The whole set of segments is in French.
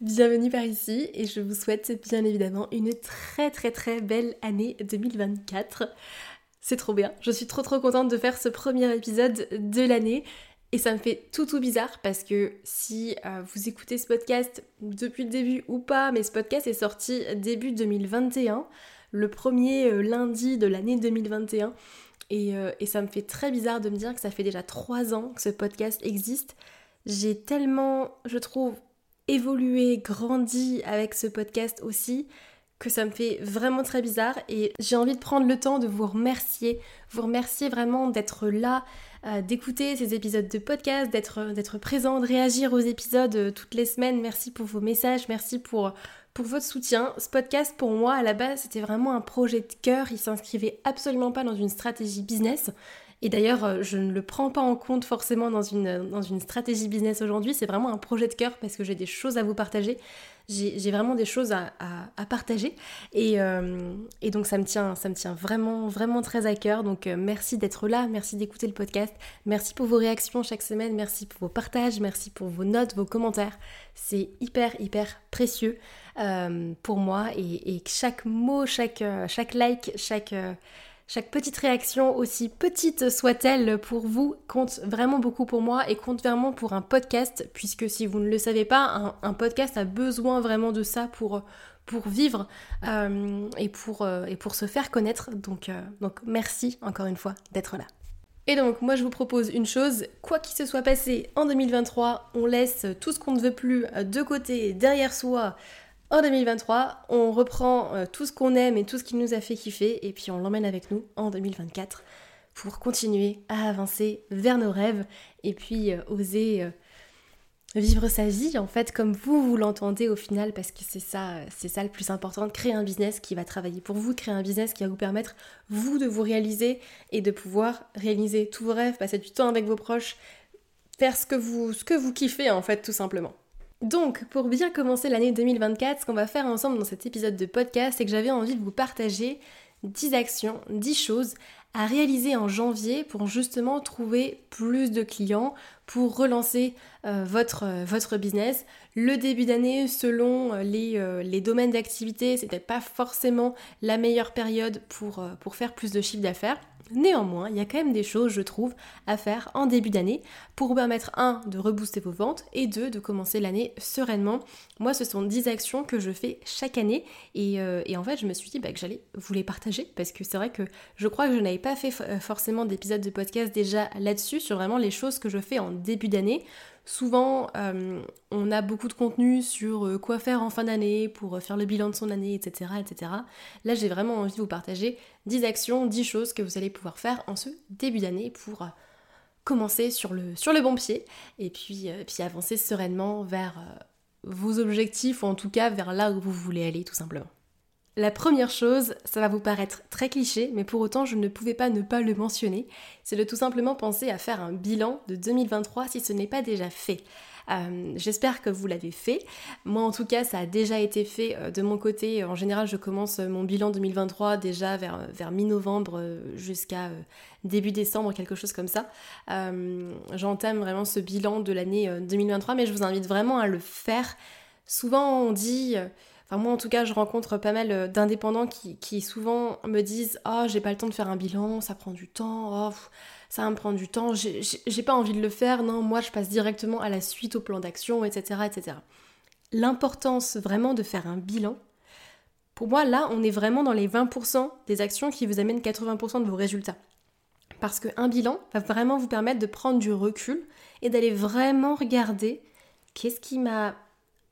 Bienvenue par ici et je vous souhaite bien évidemment une très très très belle année 2024. C'est trop bien, je suis trop trop contente de faire ce premier épisode de l'année et ça me fait tout tout bizarre parce que si euh, vous écoutez ce podcast depuis le début ou pas, mais ce podcast est sorti début 2021, le premier euh, lundi de l'année 2021. Et, euh, et, ça me fait très bizarre de me dire que ça fait déjà trois ans que ce podcast existe. J'ai tellement, je trouve, évolué, grandi avec ce podcast aussi, que ça me fait vraiment très bizarre et j'ai envie de prendre le temps de vous remercier, vous remercier vraiment d'être là, euh, d'écouter ces épisodes de podcast, d'être, présent, de réagir aux épisodes euh, toutes les semaines. Merci pour vos messages, merci pour, pour votre soutien. Ce podcast pour moi à la base c'était vraiment un projet de cœur, il s'inscrivait absolument pas dans une stratégie business. Et d'ailleurs, euh, je ne le prends pas en compte forcément dans une, dans une stratégie business aujourd'hui. C'est vraiment un projet de cœur parce que j'ai des choses à vous partager. J'ai vraiment des choses à, à, partager. Et, euh, et, donc, ça me, tient, ça me tient vraiment, vraiment très à cœur. Donc, euh, merci d'être là. Merci d'écouter le podcast. Merci pour vos réactions chaque semaine. Merci pour vos partages. Merci pour vos notes, vos commentaires. C'est hyper, hyper précieux pour moi. Et, et, chaque mot, chaque, chaque like, chaque chaque petite réaction, aussi petite soit-elle pour vous, compte vraiment beaucoup pour moi et compte vraiment pour un podcast, puisque si vous ne le savez pas, un, podcast a besoin vraiment de ça pour, vivre euh, et, pour, euh, et pour se faire connaître. Donc, euh, donc merci encore une fois d'être là. Et donc moi je vous propose une chose, quoi qu'il se soit passé en 2023, on laisse tout ce qu'on ne veut plus de côté, derrière soi, en 2023, on reprend euh, tout ce qu'on aime et tout ce qui nous a fait kiffer et puis on l'emmène avec nous en 2024 pour continuer à avancer vers nos rêves et puis euh, oser euh, vivre sa vie en fait comme vous vous l'entendez au final parce que c'est ça c'est ça le plus important créer un business qui va travailler pour vous, créer un business qui va vous permettre vous de vous réaliser et de pouvoir réaliser tous vos rêves, passer du temps avec vos proches, faire ce que vous ce que vous kiffez en fait tout simplement. Donc, pour bien commencer l'année 2024, ce qu'on va faire ensemble dans cet épisode de podcast, c'est que j'avais envie de vous partager 10 actions, 10 choses à réaliser en janvier pour justement trouver plus de clients, pour relancer euh, votre, euh, votre business. Le début d'année, selon euh, les, les domaines d'activité, c'était pas forcément la meilleure période pour, pour faire plus de chiffre d'affaires. Néanmoins, il y a quand même des choses, je trouve, à faire en début d'année pour vous permettre, un, de rebooster vos ventes et deux, de commencer l'année sereinement. Moi, ce sont 10 actions que je fais chaque année et, euh, en fait, je me suis dit bah, que j'allais vous les partager parce que c'est vrai que je crois que je n'avais pas fait forcément d'épisode de podcast déjà là-dessus, sur vraiment les choses que je fais en début d'année. Souvent, euh, on a beaucoup de contenu sur euh, quoi faire en fin d'année pour euh, faire le bilan de son année, etc. etc. Là, j'ai vraiment envie de vous partager 10 actions, 10 choses que vous allez pouvoir faire en ce début d'année pour commencer sur le, bon pied et puis, puis avancer sereinement vers vos objectifs ou en tout cas vers là où vous voulez aller tout simplement. La première chose, ça va vous paraître très cliché, mais pour autant je ne pouvais pas ne pas le mentionner, c'est de tout simplement penser à faire un bilan de 2023 si ce n'est pas déjà fait. Euh, j'espère que vous l'avez fait. Moi en tout cas ça a déjà été fait euh, de mon côté. En général je commence mon bilan 2023 déjà vers, mi-novembre euh, jusqu'à début décembre, quelque chose comme ça. J'entame vraiment ce bilan de l'année 2023 mais je vous invite vraiment à le faire. Souvent on dit Enfin, moi, en tout cas, je rencontre pas mal d'indépendants qui, souvent me disent Oh, j'ai pas le temps de faire un bilan, ça prend du temps, oh, ça me prendre du temps, j'ai pas envie de le faire, non, moi, je passe directement à la suite au plan d'action, etc., etc. L'importance vraiment de faire un bilan, pour moi, là, on est vraiment dans les 20% des actions qui vous amènent 80% de vos résultats. Parce qu'un bilan va vraiment vous permettre de prendre du recul et d'aller vraiment regarder qu'est-ce qui m'a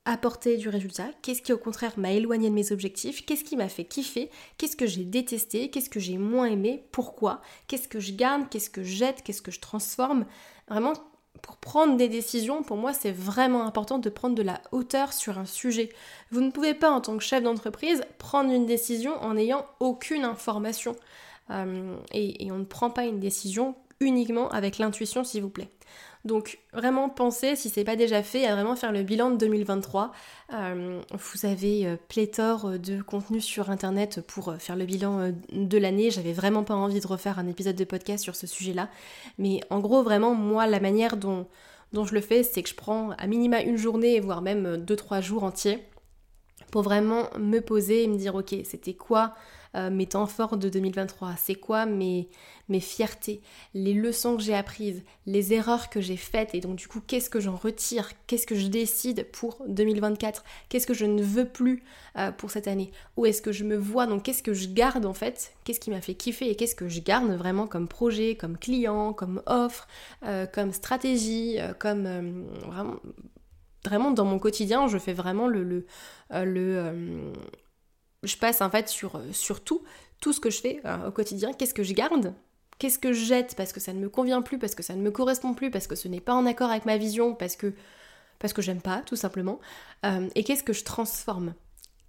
apporté du résultat, qu'est-ce qui au contraire m'a éloigné de mes objectifs, qu'est-ce qui m'a fait kiffer, qu'est-ce que j'ai détesté, qu'est-ce que j'ai moins aimé, pourquoi, qu'est-ce que je garde, qu'est-ce que je jette, qu'est-ce que je transforme. Vraiment, pour prendre des décisions, pour moi, c'est vraiment important de prendre de la hauteur sur un sujet. Vous ne pouvez pas, en tant que chef d'entreprise, prendre une décision en n'ayant aucune information. Euh, et, on ne prend pas une décision uniquement avec l'intuition, s'il vous plaît. Donc vraiment pensez, si ce n'est pas déjà fait, à vraiment faire le bilan de 2023. Euh, vous avez euh, pléthore de contenus sur internet pour faire le bilan de l'année. J'avais vraiment pas envie de refaire un épisode de podcast sur ce sujet-là. Mais en gros, vraiment, moi, la manière dont, dont je le fais, c'est que je prends à minima une journée, voire même 2-3 jours entiers, pour vraiment me poser et me dire, ok, c'était quoi euh, mes temps forts de 2023 C'est quoi mes, mes fiertés, les leçons que j'ai apprises, les erreurs que j'ai faites? Et donc du coup qu'est-ce que j'en retire, qu'est-ce que je décide pour 2024, qu'est-ce que je ne veux plus euh, pour cette année, où est-ce que je me vois, donc qu'est-ce que je garde en fait, qu'est-ce qui m'a fait kiffer? Et qu'est-ce que je garde vraiment comme projet, comme client, comme offre, euh, comme stratégie, comme vraiment dans mon quotidien, je fais vraiment le, le, je passe en fait sur, euh, sur tout, tout ce que je fais euh, au quotidien, qu'est-ce que je garde, qu'est-ce que je jette? Parce que ça ne me convient plus, parce que ça ne me correspond plus, parce que ce n'est pas en accord avec ma vision, parce que, parce que j'aime pas, tout simplement, euh, et qu'est-ce que je transforme?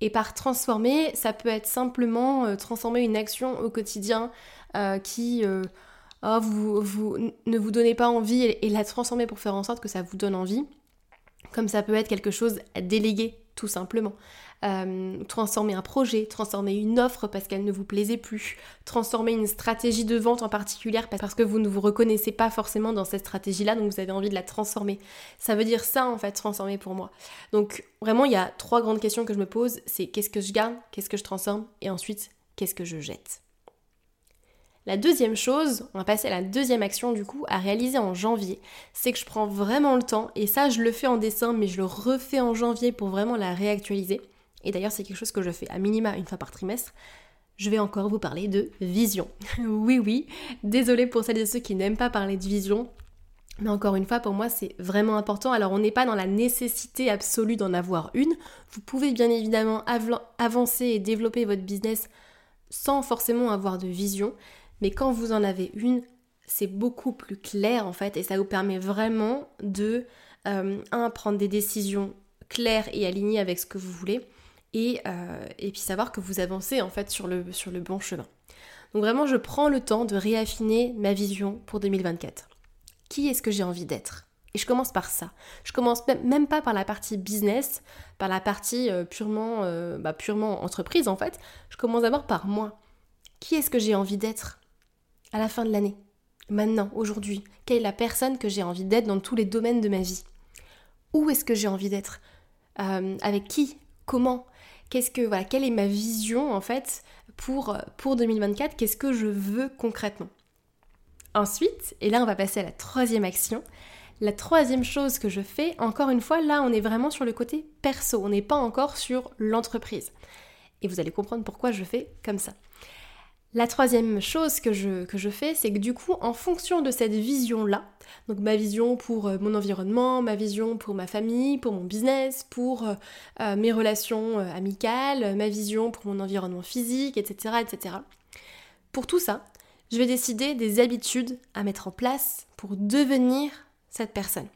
Et par transformer, ça peut être simplement transformer une action au quotidien qui oh, vous, vous, ne vous donnez pas envie et, et la transformer pour faire en sorte que ça vous donne envie. Comme ça peut être quelque chose à déléguer, tout simplement. Euh, transformer un projet, transformer une offre parce qu'elle ne vous plaisait plus, transformer une stratégie de vente en particulier parce que vous ne vous reconnaissez pas forcément dans cette stratégie-là, donc vous avez envie de la transformer. Ça veut dire ça en fait, transformer pour moi. Donc vraiment, il y a trois grandes questions que je me pose, c'est qu'est-ce que je garde, qu'est-ce que je transforme, et ensuite, qu'est-ce que je jette? La deuxième chose, on va passer à la deuxième action du coup à réaliser en janvier, c'est que je prends vraiment le temps, et ça je le fais en décembre, mais je le refais en janvier pour vraiment la réactualiser et d'ailleurs c'est quelque chose que je fais à minima une fois par trimestre, je vais encore vous parler de vision. oui oui, désolé pour celles et ceux qui n'aiment pas parler de vision, mais encore une fois, pour moi, c'est vraiment important. Alors, on n'est pas dans la nécessité absolue d'en avoir une. Vous pouvez bien évidemment avancer et développer votre business sans forcément avoir de vision. Mais quand vous en avez une, c'est beaucoup plus clair en fait et ça vous permet vraiment de, euh, un, prendre des décisions claires et alignées avec ce que vous voulez euh, et, puis savoir que vous avancez en fait sur le, sur le bon chemin. Donc vraiment, je prends le temps de réaffiner ma vision pour 2024. Qui est-ce que j'ai envie d'être? Et je commence par ça. Je commence même pas par la partie business, par la partie euh, purement, euh, bah, purement entreprise en fait. Je commence d'abord par moi. Qui est-ce que j'ai envie d'être à la fin de l'année? Maintenant, aujourd'hui, quelle est la personne que j'ai envie d'être dans tous les domaines de ma vie? Où est-ce que j'ai envie d'être? Avec qui? Comment? Voilà, quelle est ma vision en fait pour, pour 2024 Qu'est-ce que je veux concrètement? Ensuite, et là on va passer à la troisième action. La troisième chose que je fais, encore une fois, là on est vraiment sur le côté perso, on n'est pas encore sur l'entreprise. Et vous allez comprendre pourquoi je fais comme ça. La troisième chose que je, que je fais, c'est que du coup, en fonction de cette vision-là, donc ma vision pour euh, mon environnement, ma vision pour ma famille, pour mon business, pour euh, euh, mes relations amicales, ma vision pour mon environnement physique, etc., etc. Pour tout ça, je vais décider des habitudes à mettre en place pour devenir cette personne.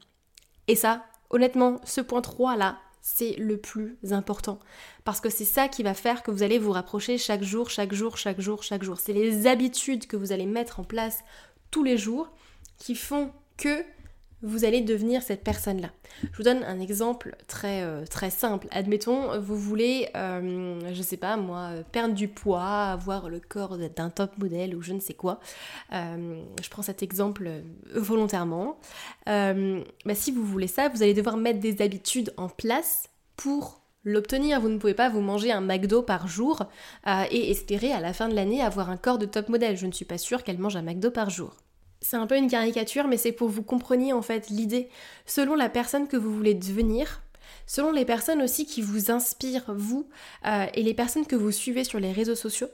Et ça, honnêtement, ce point 3 là, c'est le plus important. Parce que c'est ça qui va faire que vous allez vous rapprocher chaque jour, chaque jour, chaque jour, chaque jour. C'est les habitudes que vous allez mettre en place tous les jours qui font que vous allez devenir cette personne-là. Je vous donne un exemple très, euh, très simple. Admettons, vous voulez, euh, je sais pas moi, perdre du poids, avoir le corps d'un top modèle ou je ne sais quoi. Euh, je prends cet exemple volontairement. Bah, si vous voulez ça, vous allez devoir mettre des habitudes en place pour l'obtenir. Vous ne pouvez pas vous manger un McDo par jour euh, et espérer à la fin de l'année avoir un corps de top modèle. Je ne suis pas sûre qu'elle mange un McDo par jour. C'est un peu une caricature, mais c'est pour que vous compreniez en fait l'idée. Selon la personne que vous voulez devenir, selon les personnes aussi qui vous inspirent, vous, euh, et les personnes que vous suivez sur les réseaux sociaux,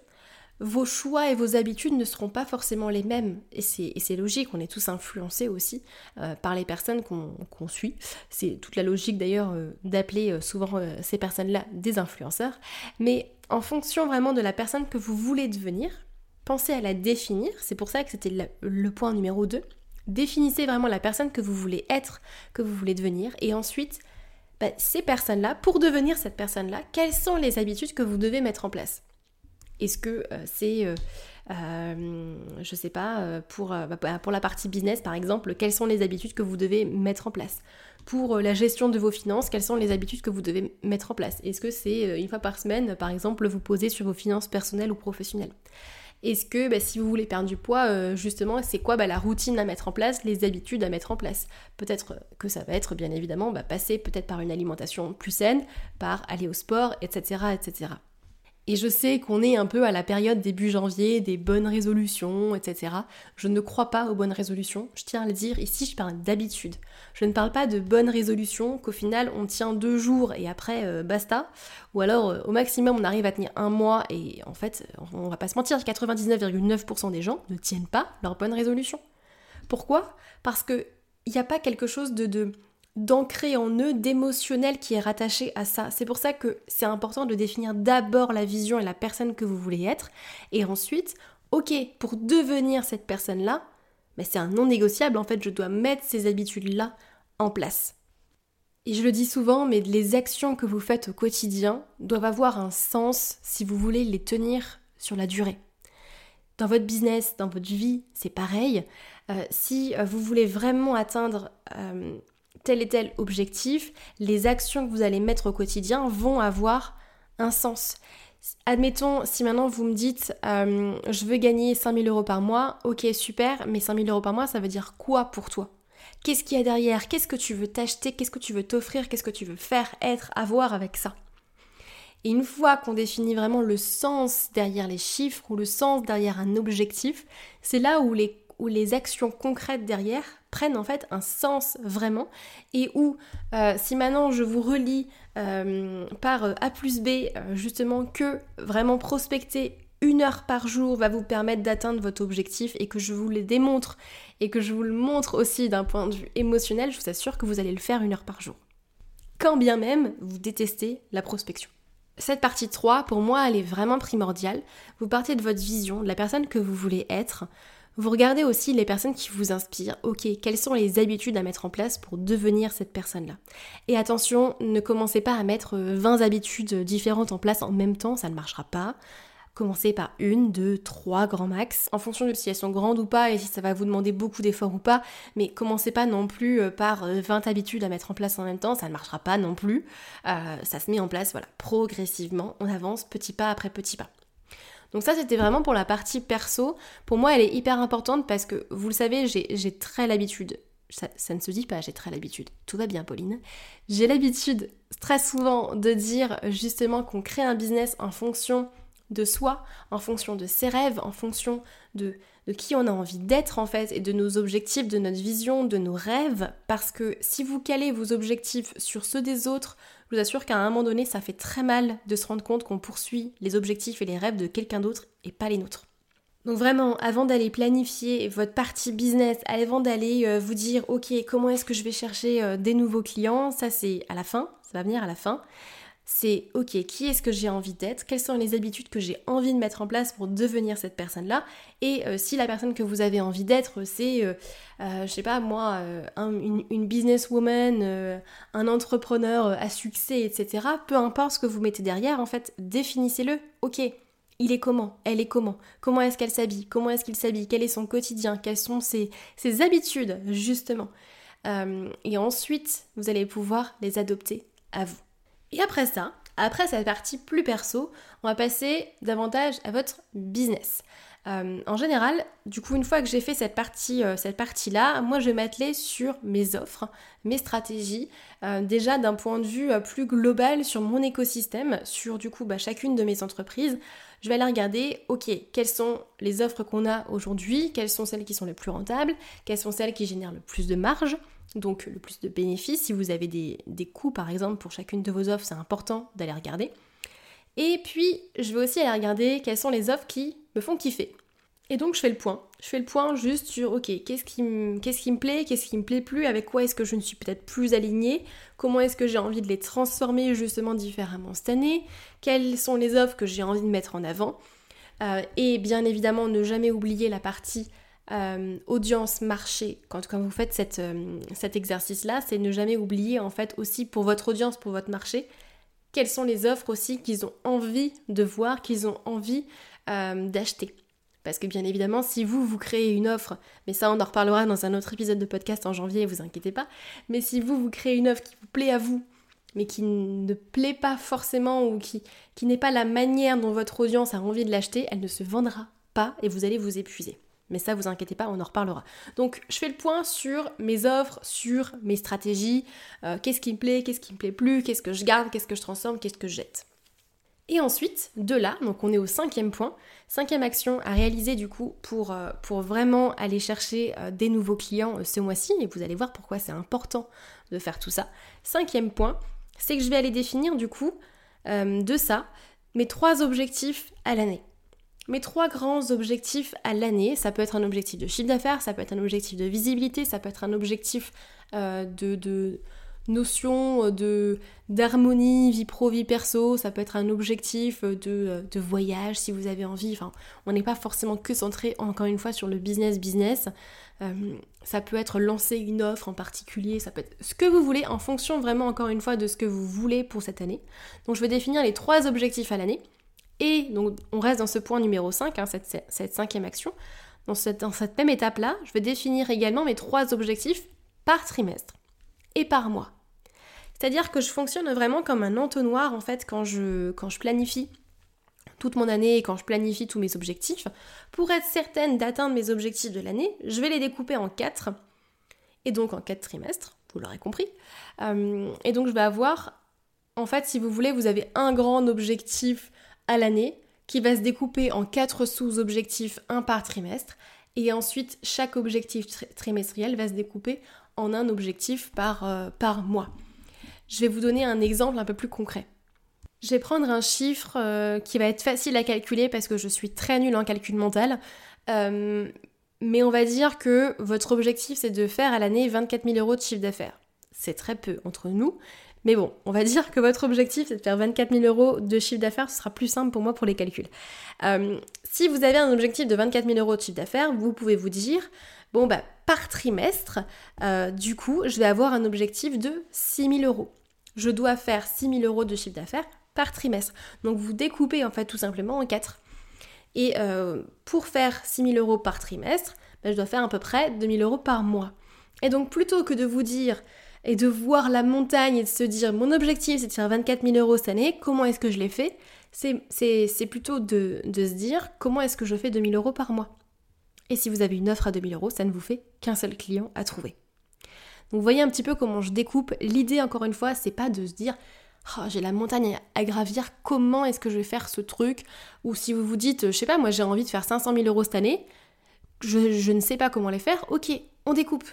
vos choix et vos habitudes ne seront pas forcément les mêmes. Et c'est logique, on est tous influencés aussi euh, par les personnes qu'on suit. C'est toute la logique d'ailleurs euh, d'appeler souvent ces personnes-là des influenceurs. Mais en fonction vraiment de la personne que vous voulez devenir, pensez à la définir. C'est pour ça que c'était le, point numéro 2. Définissez vraiment la personne que vous voulez être, que vous voulez devenir. Et ensuite, bah, ces personnes-là, pour devenir cette personne-là, quelles sont les habitudes que vous devez mettre en place? Est-ce que euh, c'est, euh, euh, je sais pas, pour, bah, pour la partie business par exemple, quelles sont les habitudes que vous devez mettre en place? Pour la gestion de vos finances, quelles sont les habitudes que vous devez mettre en place? Est-ce que c'est une fois par semaine, par exemple, vous poser sur vos finances personnelles ou professionnelles? Est-ce que bah, si vous voulez perdre du poids, euh, justement, c'est quoi bah, la routine à mettre en place, les habitudes à mettre en place? Peut-être que ça va être, bien évidemment, bah, passer peut-être par une alimentation plus saine, par aller au sport, etc. etc. Et je sais qu'on est un peu à la période début janvier des bonnes résolutions, etc. Je ne crois pas aux bonnes résolutions. Je tiens à le dire, ici je parle d'habitude. Je ne parle pas de bonnes résolutions qu'au final on tient deux jours et après euh, basta. Ou alors euh, au maximum on arrive à tenir un mois et en fait on va pas se mentir, 99,9% des gens ne tiennent pas leurs bonnes résolutions. Pourquoi? Parce que il n'y a pas quelque chose de d'ancrer en eux d'émotionnel qui est rattaché à ça. C'est pour ça que c'est important de définir d'abord la vision et la personne que vous voulez être, et ensuite, ok, pour devenir cette personne-là, mais c'est un non négociable, en fait, je dois mettre ces habitudes-là en place. Et je le dis souvent, mais les actions que vous faites au quotidien doivent avoir un sens si vous voulez les tenir sur la durée. Dans votre business, dans votre vie, c'est pareil. Euh, si euh, vous voulez vraiment atteindre euh, tel et tel objectif, les actions que vous allez mettre au quotidien vont avoir un sens. Admettons, si maintenant vous me dites euh, je veux gagner 5000 euros par mois, ok super, mais 5000 euros par mois ça veut dire quoi pour toi? Qu'est-ce qu'il y a derrière? Qu'est-ce que tu veux t'acheter? Qu'est-ce que tu veux t'offrir? Qu'est-ce que tu veux faire, être, avoir avec ça? Et une fois qu'on définit vraiment le sens derrière les chiffres ou le sens derrière un objectif, c'est là où les où les actions concrètes derrière prennent en fait un sens vraiment et où euh, si maintenant je vous relis euh, par A plus B euh, justement que vraiment prospecter une heure par jour va vous permettre d'atteindre votre objectif et que je vous le démontre et que je vous le montre aussi d'un point de vue émotionnel, je vous assure que vous allez le faire une heure par jour. Quand bien même vous détestez la prospection. Cette partie 3, pour moi, elle est vraiment primordiale. Vous partez de votre vision, de la personne que vous voulez être, vous regardez aussi les personnes qui vous inspirent. Ok, quelles sont les habitudes à mettre en place pour devenir cette personne-là? Et attention, ne commencez pas à mettre 20 euh, habitudes différentes en place en même temps, ça ne marchera pas. Commencez par une, deux, trois grand max, en fonction de si elles sont grandes ou pas et si ça va vous demander beaucoup d'efforts ou pas. Mais commencez pas non plus euh, par 20 euh, habitudes à mettre en place en même temps, ça ne marchera pas non plus. ça se met en place, voilà, progressivement, on avance petit pas après petit pas. Donc ça, c'était vraiment pour la partie perso. Pour moi, elle est hyper importante parce que, vous le savez, j'ai très l'habitude. Ça, ne se dit pas, j'ai très l'habitude. Tout va bien, Pauline. J'ai l'habitude très souvent de dire justement qu'on crée un business en fonction de soi, en fonction de ses rêves, en fonction de, de qui on a envie d'être en fait, et de nos objectifs, de notre vision, de nos rêves. Parce que si vous calez vos objectifs sur ceux des autres, vous assure qu'à un moment donné, ça fait très mal de se rendre compte qu'on poursuit les objectifs et les rêves de quelqu'un d'autre et pas les nôtres. Donc vraiment, avant d'aller planifier votre partie business, avant d'aller euh, vous dire, ok, comment est-ce que je vais chercher euh, des nouveaux clients, ça c'est à la fin, ça va venir à la fin c'est ok, qui est-ce que j'ai envie d'être, quelles sont les habitudes que j'ai envie de mettre en place pour devenir cette personne-là, et euh, si la personne que vous avez envie d'être, c'est, euh, euh, je sais pas moi, une, businesswoman, un entrepreneur à succès, etc., peu importe ce que vous mettez derrière, en fait, définissez-le, ok. Il est comment? Elle est comment? Comment est-ce qu'elle s'habille? Comment est-ce qu'il s'habille? Quel est son quotidien? Quelles sont ses habitudes, justement? Et ensuite, vous allez pouvoir les adopter à vous. Et après ça, Après cette partie plus perso, on va passer davantage à votre business. Euh, en général, du coup, une fois que j'ai fait cette partie, euh, cette partie-là, moi, je vais m'atteler sur mes offres, mes stratégies, euh, déjà d'un point de vue plus global sur mon écosystème, sur du coup, bah, chacune de mes entreprises. Je vais aller regarder, ok, quelles sont les offres qu'on a aujourd'hui, quelles sont celles qui sont les plus rentables, quelles sont celles qui génèrent le plus de marge, donc le plus de bénéfices. Si vous avez des, coûts, par exemple, pour chacune de vos offres, c'est important d'aller regarder. Et puis, je vais aussi aller regarder quelles sont les offres qui me font kiffer. Et donc, je fais le point. Je fais le point juste sur, ok, qu'est-ce qui, me, qu'est-ce qui me plaît, qu'est-ce qui me plaît plus, avec quoi est-ce que je ne suis peut-être plus alignée, comment est-ce que j'ai envie de les transformer justement différemment cette année, quelles sont les offres que j'ai envie de mettre en avant. Euh, et bien évidemment, ne jamais oublier la partie euh, audience marché quand, quand vous faites euh, cet exercice-là, c'est ne jamais oublier en fait aussi pour votre audience, pour votre marché, quelles sont les offres aussi qu'ils ont envie de voir, qu'ils ont envie euh, d'acheter. Parce que bien évidemment, si vous, vous créez une offre, mais ça on en reparlera dans un autre épisode de podcast en janvier, vous inquiétez pas, mais si vous, vous créez une offre qui vous plaît à vous, mais qui ne plaît pas forcément ou qui n'est pas la manière dont votre audience a envie de l'acheter, elle ne se vendra pas et vous allez vous épuiser. Mais ça, vous inquiétez pas, on en reparlera. Donc, je fais le point sur mes offres, sur mes stratégies, euh, qu'est-ce qui me plaît, qu'est-ce qui me plaît plus, qu'est-ce que je garde, qu'est-ce que je transforme, qu'est-ce que je jette. Et ensuite, de là, donc on est au cinquième point, cinquième action à réaliser du coup pour, euh, vraiment aller chercher euh, des nouveaux clients ce mois-ci, et vous allez voir pourquoi c'est important de faire tout ça. Cinquième point, c'est que je vais aller définir du coup de ça mes trois objectifs à l'année. Mes trois grands objectifs à l'année, ça peut être un objectif de chiffre d'affaires, ça peut être un objectif de visibilité, ça peut être un objectif euh, de, notion de d'harmonie, vie pro, vie perso, ça peut être un objectif de, de voyage si vous avez envie. Enfin, on n'est pas forcément que centré encore une fois sur le business business. Euh, ça peut être lancer une offre en particulier, ça peut être ce que vous voulez en fonction vraiment encore une fois de ce que vous voulez pour cette année. Donc je vais définir les trois objectifs à l'année. Et donc on reste dans ce point numéro 5, hein, cette, cinquième action. Dans cette, même étape-là, je vais définir également mes trois objectifs par trimestre et par mois. C'est-à-dire que je fonctionne vraiment comme un entonnoir en fait quand je, quand je planifie toute mon année et quand je planifie tous mes objectifs. Pour être certaine d'atteindre mes objectifs de l'année, je vais les découper en quatre et donc en quatre trimestres, vous l'aurez compris. Euh, et donc je vais avoir, en fait, si vous voulez, vous avez un grand objectif à l'année qui va se découper en quatre sous-objectifs, un par trimestre, et ensuite chaque objectif trimestriel va se découper en un objectif par, euh, par mois. Je vais vous donner un exemple un peu plus concret. Je vais prendre un chiffre euh, qui va être facile à calculer parce que je suis très nulle en calcul mental. Euh, mais on va dire que votre objectif c'est de faire à l'année 24 000 euros de chiffre d'affaires. C'est très peu entre nous, mais bon, on va dire que votre objectif c'est de faire 24 000 euros de chiffre d'affaires, ce sera plus simple pour moi pour les calculs. Euh, si vous avez un objectif de 24 000 euros de chiffre d'affaires, vous pouvez vous dire, bon bah par trimestre, euh, du coup, je vais avoir un objectif de 6 000 euros. Je dois faire 6 000 euros de chiffre d'affaires par trimestre. Donc vous découpez en fait tout simplement en 4. Et euh, pour faire 6 000 euros par trimestre, bah, je dois faire à peu près 2 000 euros par mois. Et donc plutôt que de vous dire et de voir la montagne et de se dire mon objectif c'est de faire 24 000 euros cette année, comment est-ce que je l'ai fait? C'est plutôt de, se dire comment est-ce que je fais 2000 euros par mois? Et si vous avez une offre à 2000 euros, ça ne vous fait qu'un seul client à trouver. Donc voyez un petit peu comment je découpe. L'idée encore une fois, c'est pas de se dire oh, j'ai la montagne à gravir, comment est-ce que je vais faire ce truc? Ou si vous vous dites, je sais pas, moi j'ai envie de faire 500 000 euros cette année, je ne sais pas comment les faire, ok, on découpe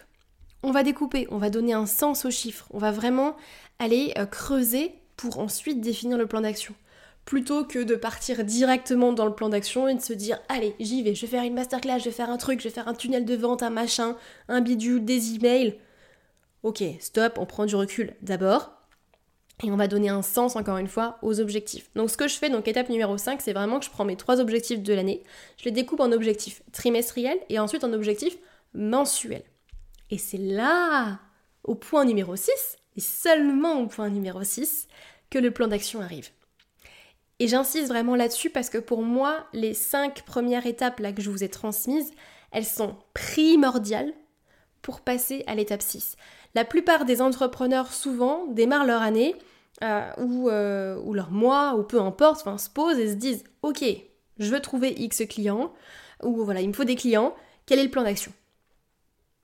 on va découper, on va donner un sens aux chiffres, on va vraiment aller euh, creuser pour ensuite définir le plan d'action. Plutôt que de partir directement dans le plan d'action et de se dire allez, j'y vais, je vais faire une masterclass, je vais faire un truc, je vais faire un tunnel de vente, un machin, un bidule, des emails. Ok, stop, on prend du recul d'abord. Et on va donner un sens, encore une fois, aux objectifs. Donc ce que je fais, donc étape numéro 5, c'est vraiment que je prends mes trois objectifs de l'année, je les découpe en objectifs trimestriels et ensuite en objectifs mensuels. Et c'est là, au point numéro 6, et seulement au point numéro 6, que le plan d'action arrive. Et j'insiste vraiment là-dessus parce que pour moi, les cinq premières étapes là que je vous ai transmises, elles sont primordiales pour passer à l'étape 6. La plupart des entrepreneurs souvent démarrent leur année ou, ou leur mois, ou peu importe, enfin, se posent et se disent, ok, je veux trouver X clients, ou voilà, il me faut des clients, quel est le plan d'action?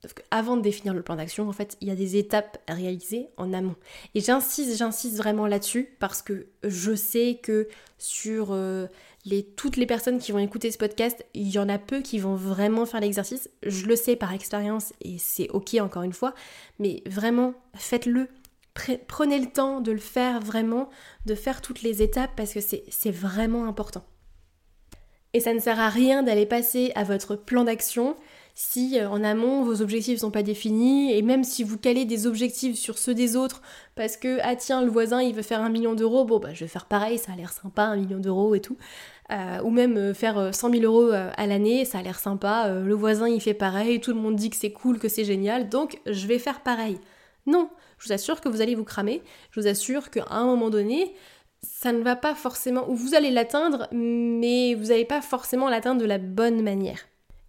Sauf qu'avant de définir le plan d'action, en fait, il y a des étapes à réaliser en amont. Et j'insiste, j'insiste vraiment là-dessus parce que je sais que sur euh, toutes les personnes qui vont écouter ce podcast, il y en a peu qui vont vraiment faire l'exercice. Je le sais par expérience et c'est ok encore une fois, mais vraiment faites-le. Prenez le temps de le faire vraiment, de faire toutes les étapes parce que c'est vraiment important. Et ça ne sert à rien d'aller passer à votre plan d'action si euh, en amont vos objectifs ne sont pas définis et même si vous calez des objectifs sur ceux des autres parce que ah tiens le voisin il veut faire un million d'euros bon bah je vais faire pareil ça a l'air sympa un million d'euros et tout. Euh, ou même euh, faire 100 000 euros à l'année ça a l'air sympa le voisin il fait pareil tout le monde dit que c'est cool que c'est génial donc je vais faire pareil. Non je vous assure que vous allez vous cramer. Je vous assure qu'à un moment donné ça ne va pas forcément, ou vous allez l'atteindre, mais vous n'allez pas forcément l'atteindre de la bonne manière.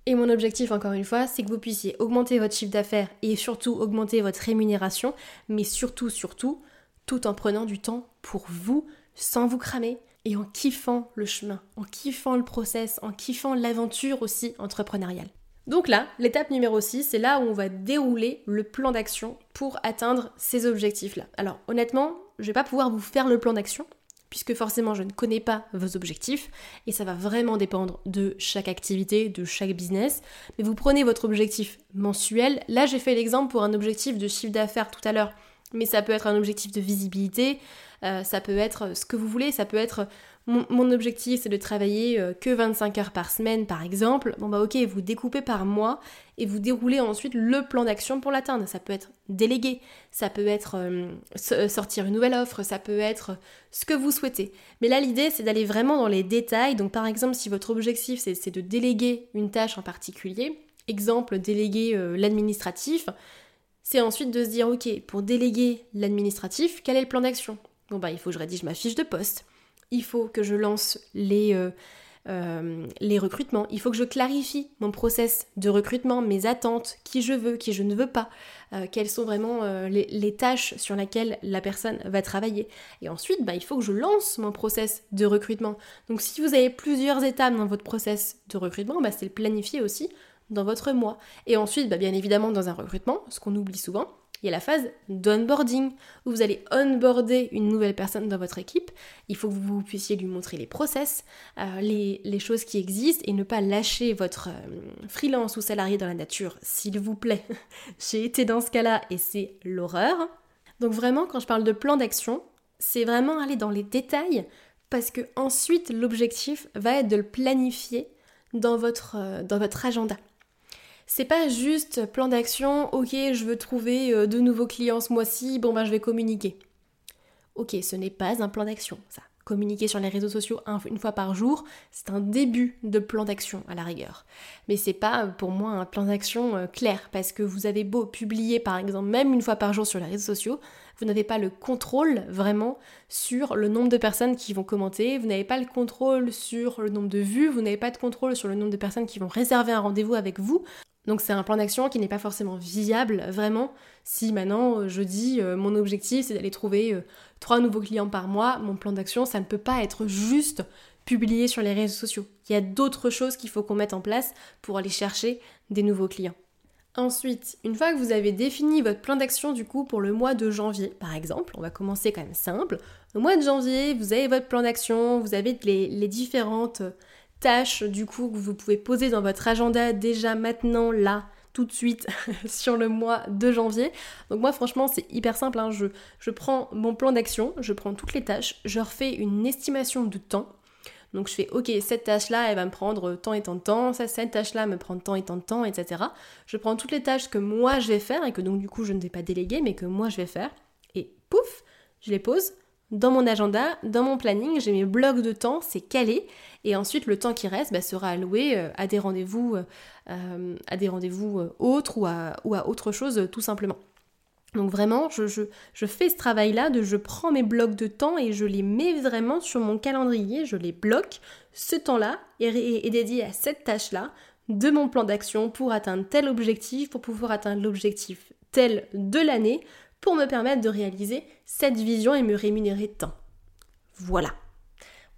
Et mon objectif, encore une fois, c'est que vous puissiez augmenter votre chiffre d'affaires et surtout augmenter votre rémunération, mais surtout, surtout, tout en prenant du temps pour vous, sans vous cramer et en kiffant le chemin, en kiffant le process, en kiffant l'aventure aussi entrepreneuriale. Donc là, l'étape numéro 6, c'est là où on va dérouler le plan d'action pour atteindre ces objectifs-là. Alors honnêtement, je ne vais pas pouvoir vous faire le plan d'action, puisque forcément je ne connais pas vos objectifs et ça va vraiment dépendre de chaque activité, de chaque business. Mais vous prenez votre objectif mensuel. Là j'ai fait l'exemple pour un objectif de chiffre d'affaires tout à l'heure, mais ça peut être un objectif de visibilité, euh, ça peut être ce que vous voulez, ça peut être mon, objectif c'est de travailler euh, que 25 heures par semaine par exemple, bon bah ok, vous découpez par mois et vous déroulez ensuite le plan d'action pour l'atteindre. Ça peut être déléguer, ça peut être euh, euh, sortir une nouvelle offre, ça peut être ce que vous souhaitez. Mais là l'idée c'est d'aller vraiment dans les détails. Donc par exemple si votre objectif c'est de déléguer une tâche en particulier, exemple déléguer l'administratif, c'est ensuite de se dire ok, pour déléguer l'administratif, quel est le plan d'action? Bon bah il faut que je rédige ma fiche de poste il faut que je lance les, euh, euh, les recrutements, il faut que je clarifie mon process de recrutement, mes attentes, qui je veux, qui je ne veux pas, euh, quelles sont vraiment les, tâches sur lesquelles la personne va travailler. Et ensuite, bah, il faut que je lance mon process de recrutement. Donc si vous avez plusieurs étapes dans votre process de recrutement, bah, c'est le planifier aussi dans votre mois. Et ensuite, bah, bien évidemment, dans un recrutement, ce qu'on oublie souvent, il y a la phase d'onboarding, où vous allez onboarder une nouvelle personne dans votre équipe. Il faut que vous puissiez lui montrer les process, euh, les, choses qui existent, et ne pas lâcher votre euh, freelance ou salarié dans la nature, s'il vous plaît. J'ai été dans ce cas-là et c'est l'horreur. Donc vraiment, quand je parle de plan d'action, c'est vraiment aller dans les détails, parce que ensuite l'objectif va être de le planifier dans votre, euh, dans votre agenda. C'est pas juste plan d'action, ok, je veux trouver euh, de nouveaux clients ce mois-ci, bon ben je vais communiquer. Ok, ce n'est pas un plan d'action, ça. Communiquer sur les réseaux sociaux une fois par jour, c'est un début de plan d'action à la rigueur. Mais c'est pas pour moi un plan d'action euh, clair, parce que vous avez beau publier par exemple même une fois par jour sur les réseaux sociaux, vous n'avez pas le contrôle vraiment sur le nombre de personnes qui vont commenter, vous n'avez pas le contrôle sur le nombre de vues, vous n'avez pas de contrôle sur le nombre de personnes qui vont réserver un rendez-vous avec vous. Donc c'est un plan d'action qui n'est pas forcément viable vraiment. Si maintenant euh, je dis euh, mon objectif c'est d'aller trouver euh, trois nouveaux clients par mois, mon plan d'action ça ne peut pas être juste publié sur les réseaux sociaux. Il y a d'autres choses qu'il faut qu'on mette en place pour aller chercher des nouveaux clients. Ensuite, une fois que vous avez défini votre plan d'action du coup pour le mois de janvier, par exemple, on va commencer quand même simple. Au mois de janvier, vous avez votre plan d'action, vous avez les différentes tâches du coup que vous pouvez poser dans votre agenda déjà maintenant là tout de suite sur le mois de janvier. Donc moi franchement c'est hyper simple, hein. je, je prends mon plan d'action, je prends toutes les tâches, je refais une estimation de temps. Donc je fais ok cette tâche là elle va me prendre tant et tant de temps, ça, cette tâche là me prend tant et tant de temps, etc. Je prends toutes les tâches que moi je vais faire et que donc du coup je ne vais pas déléguer mais que moi je vais faire et pouf je les pose dans mon agenda, dans mon planning, j'ai mes blocs de temps, c'est calé, et ensuite le temps qui reste bah, sera alloué euh, à des rendez-vous, euh, euh, à des rendez-vous autres ou à, autre chose tout simplement. Donc vraiment, je, fais ce travail-là de je prends mes blocs de temps et je les mets vraiment sur mon calendrier, je les bloque. Ce temps-là est dédié à cette tâche-là de mon plan d'action pour atteindre tel objectif, pour pouvoir atteindre l'objectif tel de l'année pour me permettre de réaliser cette vision et me rémunérer tant. Voilà.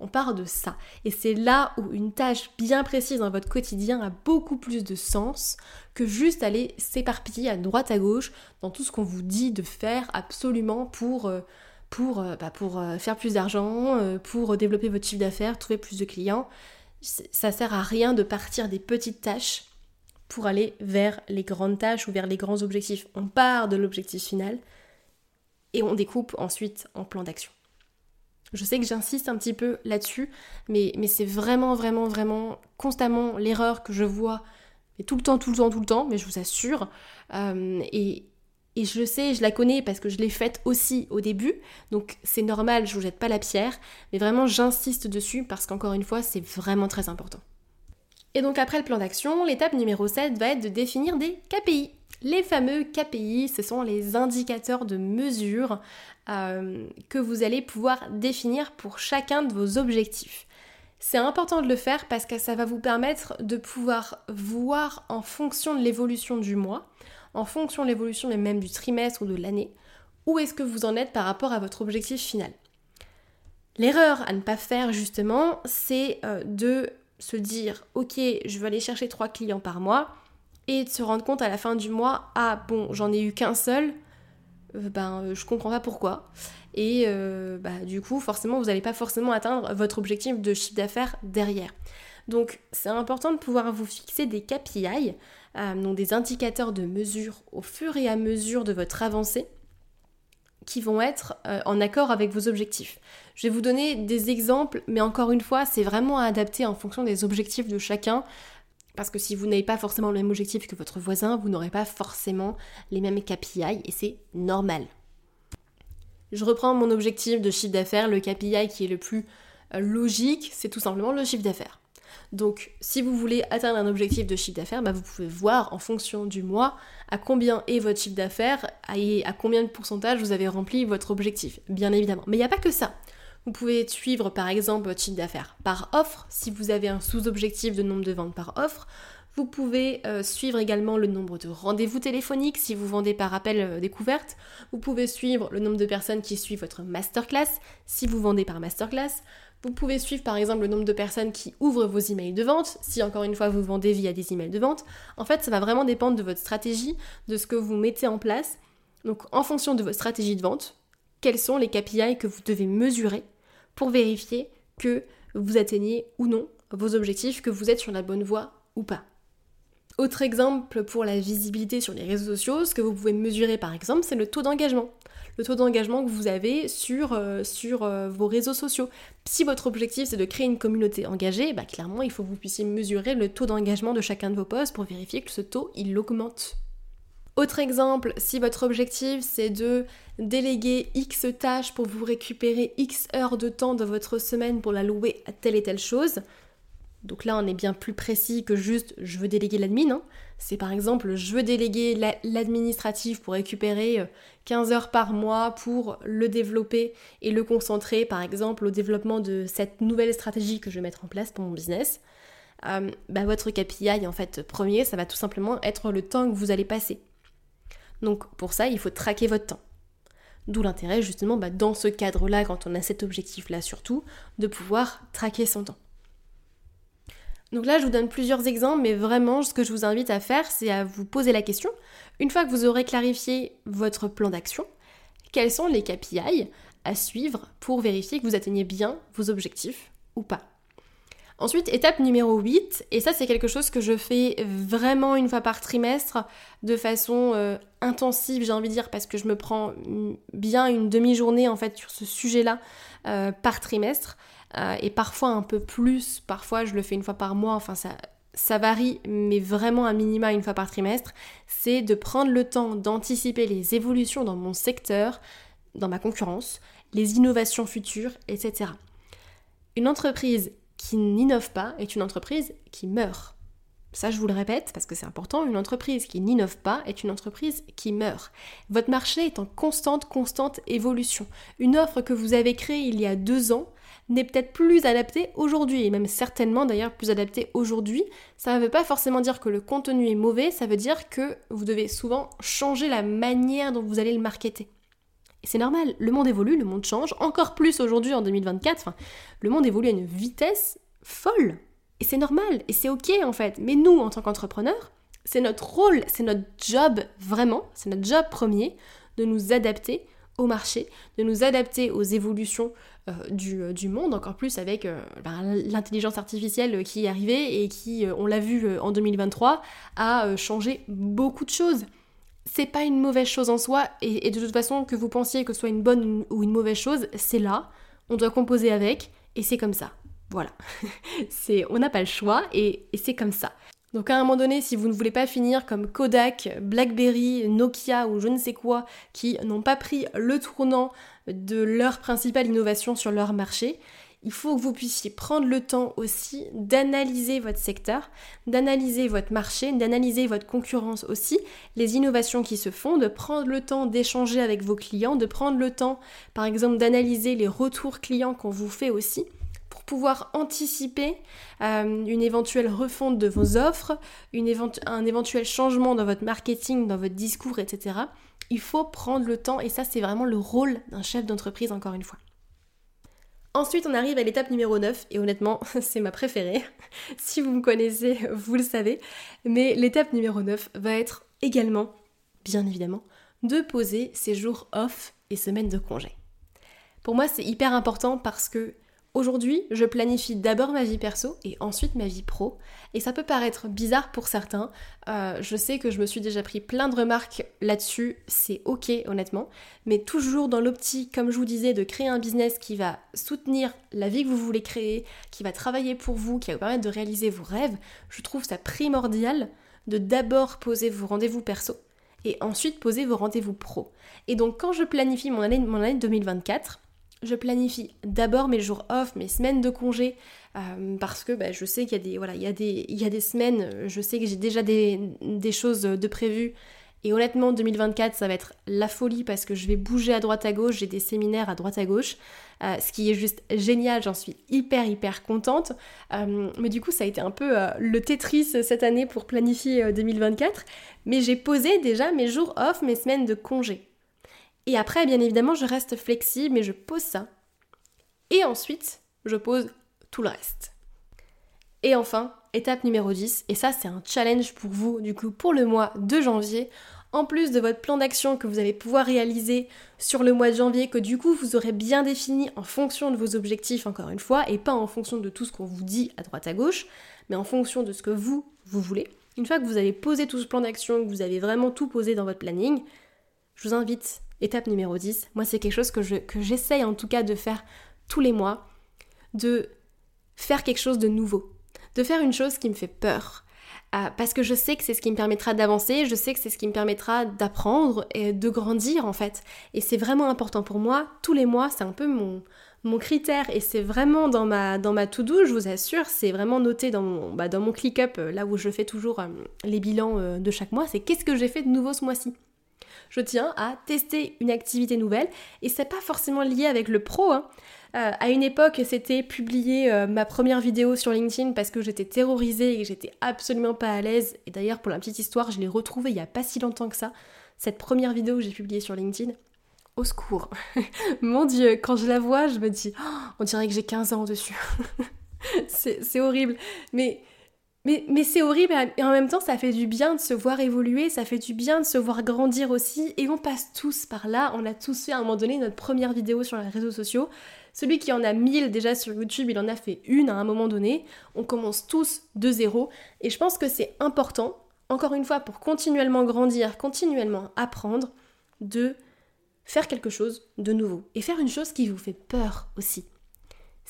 On part de ça. Et c'est là où une tâche bien précise dans votre quotidien a beaucoup plus de sens que juste aller s'éparpiller à droite à gauche dans tout ce qu'on vous dit de faire absolument pour, euh, pour, euh, bah, pour euh, faire plus d'argent, pour développer votre chiffre d'affaires, trouver plus de clients. Ça sert à rien de partir des petites tâches pour aller vers les grandes tâches ou vers les grands objectifs. On part de l'objectif final et on découpe ensuite en plan d'action. Je sais que j'insiste un petit peu là-dessus, mais, mais c'est vraiment, vraiment, vraiment constamment l'erreur que je vois, et tout le temps, tout le temps, tout le temps, mais je vous assure. Euh, et, et je le sais, je la connais parce que je l'ai faite aussi au début, donc c'est normal, je vous jette pas la pierre, mais vraiment j'insiste dessus parce qu'encore une fois, c'est vraiment très important. Et donc après le plan d'action, l'étape numéro 7 va être de définir des KPI. Les fameux KPI, ce sont les indicateurs de mesure euh, que vous allez pouvoir définir pour chacun de vos objectifs. C'est important de le faire parce que ça va vous permettre de pouvoir voir en fonction de l'évolution du mois, en fonction de l'évolution même du trimestre ou de l'année, où est-ce que vous en êtes par rapport à votre objectif final. L'erreur à ne pas faire justement, c'est euh, de se dire ok, je vais aller chercher trois clients par mois, et de se rendre compte à la fin du mois, ah bon, j'en ai eu qu'un seul, euh, ben euh, je comprends pas pourquoi. Et euh, bah, du coup, forcément, vous n'allez pas forcément atteindre votre objectif de chiffre d'affaires derrière. Donc c'est important de pouvoir vous fixer des KPI, donc des indicateurs de mesure au fur et à mesure de votre avancée qui vont être en accord avec vos objectifs. Je vais vous donner des exemples, mais encore une fois, c'est vraiment à adapter en fonction des objectifs de chacun. Parce que si vous n'avez pas forcément le même objectif que votre voisin, vous n'aurez pas forcément les mêmes KPI et c'est normal. Je reprends mon objectif de chiffre d'affaires, le KPI qui est le plus euh, logique, c'est tout simplement le chiffre d'affaires. Donc si vous voulez atteindre un objectif de chiffre d'affaires, bah, vous pouvez voir en fonction du mois à combien est votre chiffre d'affaires et à combien de pourcentage vous avez rempli votre objectif, bien évidemment. Mais il n'y a pas que ça. Vous pouvez suivre par exemple votre chiffre d'affaires par offre si vous avez un sous-objectif de nombre de ventes par offre. Vous pouvez euh, suivre également le nombre de rendez-vous téléphoniques si vous vendez par appel euh, découverte. Vous pouvez suivre le nombre de personnes qui suivent votre masterclass si vous vendez par masterclass. Vous pouvez suivre par exemple le nombre de personnes qui ouvrent vos emails de vente si encore une fois vous vendez via des emails de vente. En fait, ça va vraiment dépendre de votre stratégie, de ce que vous mettez en place. Donc en fonction de votre stratégie de vente, quels sont les KPI que vous devez mesurer pour vérifier que vous atteignez ou non vos objectifs, que vous êtes sur la bonne voie ou pas. Autre exemple pour la visibilité sur les réseaux sociaux, ce que vous pouvez mesurer par exemple, c'est le taux d'engagement. Le taux d'engagement que vous avez sur, euh, sur euh, vos réseaux sociaux. Si votre objectif c'est de créer une communauté engagée, bah, clairement il faut que vous puissiez mesurer le taux d'engagement de chacun de vos posts pour vérifier que ce taux il augmente. Autre exemple, si votre objectif c'est de déléguer X tâches pour vous récupérer X heures de temps de votre semaine pour la louer à telle et telle chose, donc là on est bien plus précis que juste je veux déléguer l'admin, hein. C'est par exemple je veux déléguer l'administratif pour récupérer 15 euh, heures par mois pour le développer et le concentrer par exemple au développement de cette nouvelle stratégie que je vais mettre en place pour mon business. Euh, bah, votre KPI en fait premier ça va tout simplement être le temps que vous allez passer. Donc pour ça, il faut traquer votre temps. D'où l'intérêt justement bah, dans ce cadre-là, quand on a cet objectif-là surtout, de pouvoir traquer son temps. Donc là, je vous donne plusieurs exemples, mais vraiment, ce que je vous invite à faire, c'est à vous poser la question, une fois que vous aurez clarifié votre plan d'action, quels sont les KPI à suivre pour vérifier que vous atteignez bien vos objectifs ou pas? Ensuite, étape numéro 8, et ça c'est quelque chose que je fais vraiment une fois par trimestre de façon euh, intensive, j'ai envie de dire, parce que je me prends bien une demi-journée en fait sur ce sujet-là euh, par trimestre, euh, et parfois un peu plus, parfois je le fais une fois par mois, enfin ça, ça varie, mais vraiment un minima une fois par trimestre, c'est de prendre le temps d'anticiper les évolutions dans mon secteur, dans ma concurrence, les innovations futures, etc. Une entreprise qui n'innove pas est une entreprise qui meurt. Ça, je vous le répète parce que c'est important, une entreprise qui n'innove pas est une entreprise qui meurt. Votre marché est en constante, constante évolution. Une offre que vous avez créée il y a deux ans n'est peut-être plus adapté aujourd'hui, et même certainement d'ailleurs plus adapté aujourd'hui. Ça ne veut pas forcément dire que le contenu est mauvais, ça veut dire que vous devez souvent changer la manière dont vous allez le marketer. Et c'est normal, le monde évolue, le monde change, encore plus aujourd'hui en 2024, le monde évolue à une vitesse folle. Et c'est normal, et c'est ok en fait. Mais nous, en tant qu'entrepreneurs, c'est notre rôle, c'est notre job vraiment, c'est notre job premier de nous adapter au marché, de nous adapter aux évolutions euh, euh, du, monde, encore plus avec euh, ben, l'intelligence artificielle qui est arrivée et qui, on l'a vu en 2023, a changé beaucoup de choses. C'est pas une mauvaise chose en soi, et, de toute façon, que vous pensiez que ce soit une bonne ou une mauvaise chose, c'est là, on doit composer avec, et c'est comme ça. Voilà. c'est, on n'a pas le choix, et c'est comme ça. Donc à un moment donné, si vous ne voulez pas finir comme Kodak, BlackBerry, Nokia ou je ne sais quoi, qui n'ont pas pris le tournant de leur principale innovation sur leur marché, il faut que vous puissiez prendre le temps aussi d'analyser votre secteur, d'analyser votre marché, d'analyser votre concurrence aussi, les innovations qui se font, de prendre le temps d'échanger avec vos clients, de prendre le temps par exemple d'analyser les retours clients qu'on vous fait aussi pouvoir anticiper euh, une éventuelle refonte de vos offres, un éventuel changement dans votre marketing, dans votre discours, etc. Il faut prendre le temps et ça c'est vraiment le rôle d'un chef d'entreprise encore une fois. Ensuite, on arrive à l'étape numéro 9, et honnêtement, c'est ma préférée. si vous me connaissez, vous le savez. Mais l'étape numéro 9 va être également, bien évidemment, de poser ses jours off et semaines de congé. Pour moi, c'est hyper important parce que Aujourd'hui, je planifie d'abord ma vie perso et ensuite ma vie pro. Et ça peut paraître bizarre pour certains. Euh, je sais que je me suis déjà pris plein de remarques là-dessus. C'est ok, honnêtement. Mais toujours dans l'optique, comme je vous disais, de créer un business qui va soutenir la vie que vous voulez créer, qui va travailler pour vous, qui va vous permettre de réaliser vos rêves, je trouve ça primordial de d'abord poser vos rendez-vous perso et ensuite poser vos rendez-vous pro. Et donc, quand je planifie mon année, mon année 2024, je planifie d'abord mes jours off, mes semaines de congé, euh, parce que bah, je sais qu'il y a des voilà, il y a des, semaines, je sais que j'ai déjà des, choses de prévues. Et honnêtement, 2024, ça va être la folie parce que je vais bouger à droite à gauche, j'ai des séminaires à droite à gauche, euh, ce qui est juste génial, j'en suis hyper hyper contente. Euh, mais du coup, ça a été un peu le Tetris cette année pour planifier 2024. Mais j'ai posé déjà mes jours off, mes semaines de congé. Et après, bien évidemment, je reste flexible, mais je pose ça. Et ensuite, je pose tout le reste. Et enfin, étape numéro 10, et ça c'est un challenge pour vous, du coup, pour le mois de janvier, en plus de votre plan d'action que vous allez pouvoir réaliser sur le mois de janvier, que du coup vous aurez bien défini en fonction de vos objectifs, encore une fois, et pas en fonction de tout ce qu'on vous dit à droite à gauche, mais en fonction de ce que vous, vous voulez. Une fois que vous avez posé tout ce plan d'action, que vous avez vraiment tout posé dans votre planning, je vous invite Étape numéro 10, moi c'est quelque chose que, j'essaye en tout cas de faire tous les mois, de faire quelque chose de nouveau, de faire une chose qui me fait peur. Euh, parce que je sais que c'est ce qui me permettra d'avancer, je sais que c'est ce qui me permettra d'apprendre et de grandir en fait. Et c'est vraiment important pour moi. Tous les mois, c'est un peu mon, mon critère et c'est vraiment dans ma, dans ma to-do, je vous assure, c'est vraiment noté dans mon, bah, dans mon ClickUp, euh, là où je fais toujours euh, les bilans de chaque mois, c'est qu'est-ce que j'ai fait de nouveau ce mois-ci? Je tiens à tester une activité nouvelle et c'est pas forcément lié avec le pro. Hein. Euh, à une époque, c'était publier euh, ma première vidéo sur LinkedIn parce que j'étais terrorisée et que j'étais absolument pas à l'aise. Et d'ailleurs, pour la petite histoire, je l'ai retrouvée il y a pas si longtemps que ça. Cette première vidéo que j'ai publiée sur LinkedIn. Au secours. Mon dieu, quand je la vois, je me dis, oh, on dirait que j'ai 15 ans dessus. c'est horrible. Mais mais, c'est horrible et en même temps ça fait du bien de se voir évoluer, ça fait du bien de se voir grandir aussi et on passe tous par là, on a tous fait à un moment donné notre première vidéo sur les réseaux sociaux. Celui qui en a 1000 déjà sur YouTube, il en a fait une à un moment donné. On commence tous de zéro et je pense que c'est important, encore une fois, pour continuellement grandir, continuellement apprendre, de faire quelque chose de nouveau et faire une chose qui vous fait peur aussi.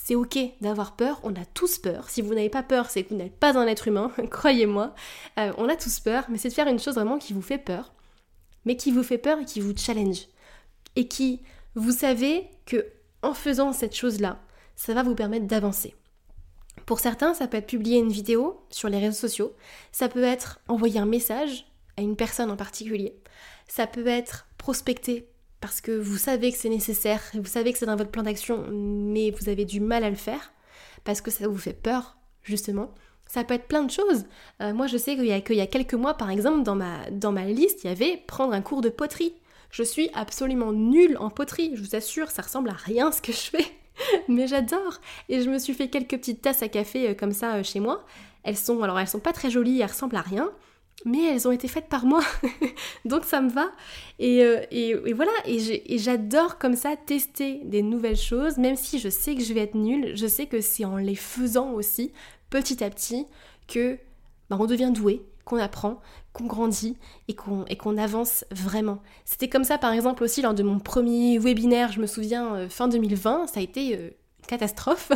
C'est ok d'avoir peur, on a tous peur. Si vous n'avez pas peur, c'est que vous n'êtes pas un être humain, croyez-moi. Euh, on a tous peur, mais c'est de faire une chose vraiment qui vous fait peur, mais qui vous fait peur et qui vous challenge. Et qui, vous savez que en faisant cette chose-là, ça va vous permettre d'avancer. Pour certains, ça peut être publier une vidéo sur les réseaux sociaux, ça peut être envoyer un message à une personne en particulier, ça peut être prospecter parce que vous savez que c'est nécessaire, vous savez que c'est dans votre plan d'action, mais vous avez du mal à le faire, parce que ça vous fait peur, justement. Ça peut être plein de choses. Euh, moi, je sais qu'il y, y a quelques mois, par exemple, dans ma, dans liste, il y avait prendre un cours de poterie. Je suis absolument nulle en poterie, je vous assure, ça ressemble à rien ce que je fais. Mais j'adore Et je me suis fait quelques petites tasses à café euh, comme ça euh, chez moi. Elles sont, alors elles sont pas très jolies, elles ressemblent à rien, mais elles ont été faites par moi, donc ça me va. Et, euh, voilà, et j'adore comme ça tester des nouvelles choses, même si je sais que je vais être nulle, je sais que c'est en les faisant aussi, petit à petit, que bah, on devient doué, qu'on apprend, qu'on grandit et qu'on et qu'on avance vraiment. C'était comme ça par exemple aussi lors de mon premier webinaire, je me souviens euh, fin 2020, ça a été euh, catastrophe.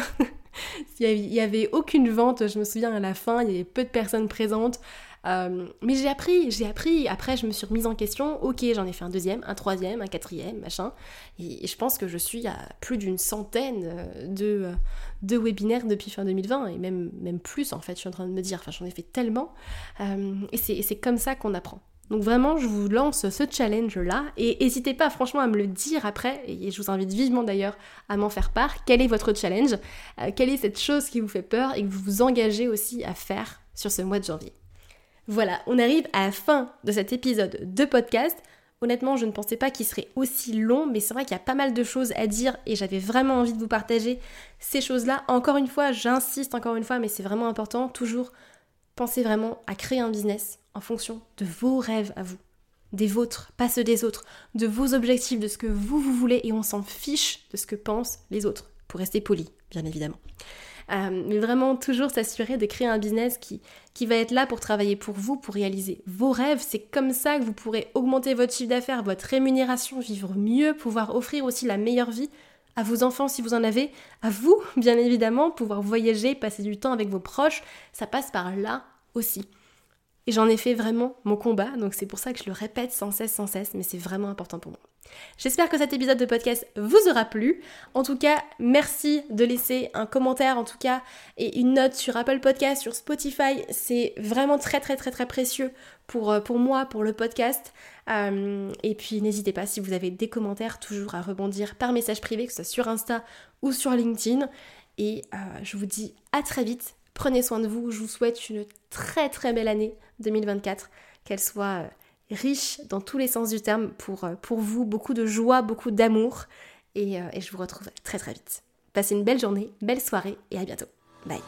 il n'y avait aucune vente, je me souviens à la fin, il y avait peu de personnes présentes. Euh, mais j'ai appris, j'ai appris. Après, je me suis remise en question. Ok, j'en ai fait un deuxième, un troisième, un quatrième, machin. Et, je pense que je suis à plus d'une centaine euh, de, euh, de webinaires depuis fin 2020 et même, même plus en fait. Je suis en train de me dire. Enfin, j'en ai fait tellement. et c'est comme ça qu'on apprend. Donc vraiment, je vous lance ce challenge-là et n'hésitez pas franchement à me le dire après, et je vous invite vivement d'ailleurs à m'en faire part, quel est votre challenge, quelle est cette chose qui vous fait peur et que vous vous engagez aussi à faire sur ce mois de janvier? Voilà, on arrive à la fin de cet épisode de podcast. Honnêtement, je ne pensais pas qu'il serait aussi long, mais c'est vrai qu'il y a pas mal de choses à dire et j'avais vraiment envie de vous partager ces choses-là. Encore une fois, j'insiste encore une fois, mais c'est vraiment important. Toujours pensez vraiment à créer un business en fonction de vos rêves à vous, des vôtres, pas ceux des autres, de vos objectifs, de ce que vous, vous voulez et on s'en fiche de ce que pensent les autres, pour rester poli, bien évidemment. Euh, mais vraiment toujours s'assurer de créer un business qui, qui va être là pour travailler pour vous, pour réaliser vos rêves. C'est comme ça que vous pourrez augmenter votre chiffre d'affaires, votre rémunération, vivre mieux, pouvoir offrir aussi la meilleure vie à vos enfants si vous en avez, à vous bien évidemment, pouvoir voyager, passer du temps avec vos proches, ça passe par là aussi. Et j'en ai fait vraiment mon combat, donc c'est pour ça que je le répète sans cesse, sans cesse, mais c'est vraiment important pour moi. J'espère que cet épisode de podcast vous aura plu. En tout cas, merci de laisser un commentaire, en tout cas, et une note sur Apple Podcast, sur Spotify. C'est vraiment très très très très précieux pour, euh, moi, pour le podcast. Euh, et puis n'hésitez pas, si vous avez des commentaires, toujours à rebondir par message privé, que ce soit sur Insta ou sur LinkedIn. Et euh, je vous dis à très vite. Prenez soin de vous. Je vous souhaite une très très belle année 2024, qu'elle soit riche dans tous les sens du terme pour, euh, pour vous, beaucoup de joie, beaucoup d'amour, et, euh, et je vous retrouve très très vite. Passez une belle journée, belle soirée, et à bientôt. Bye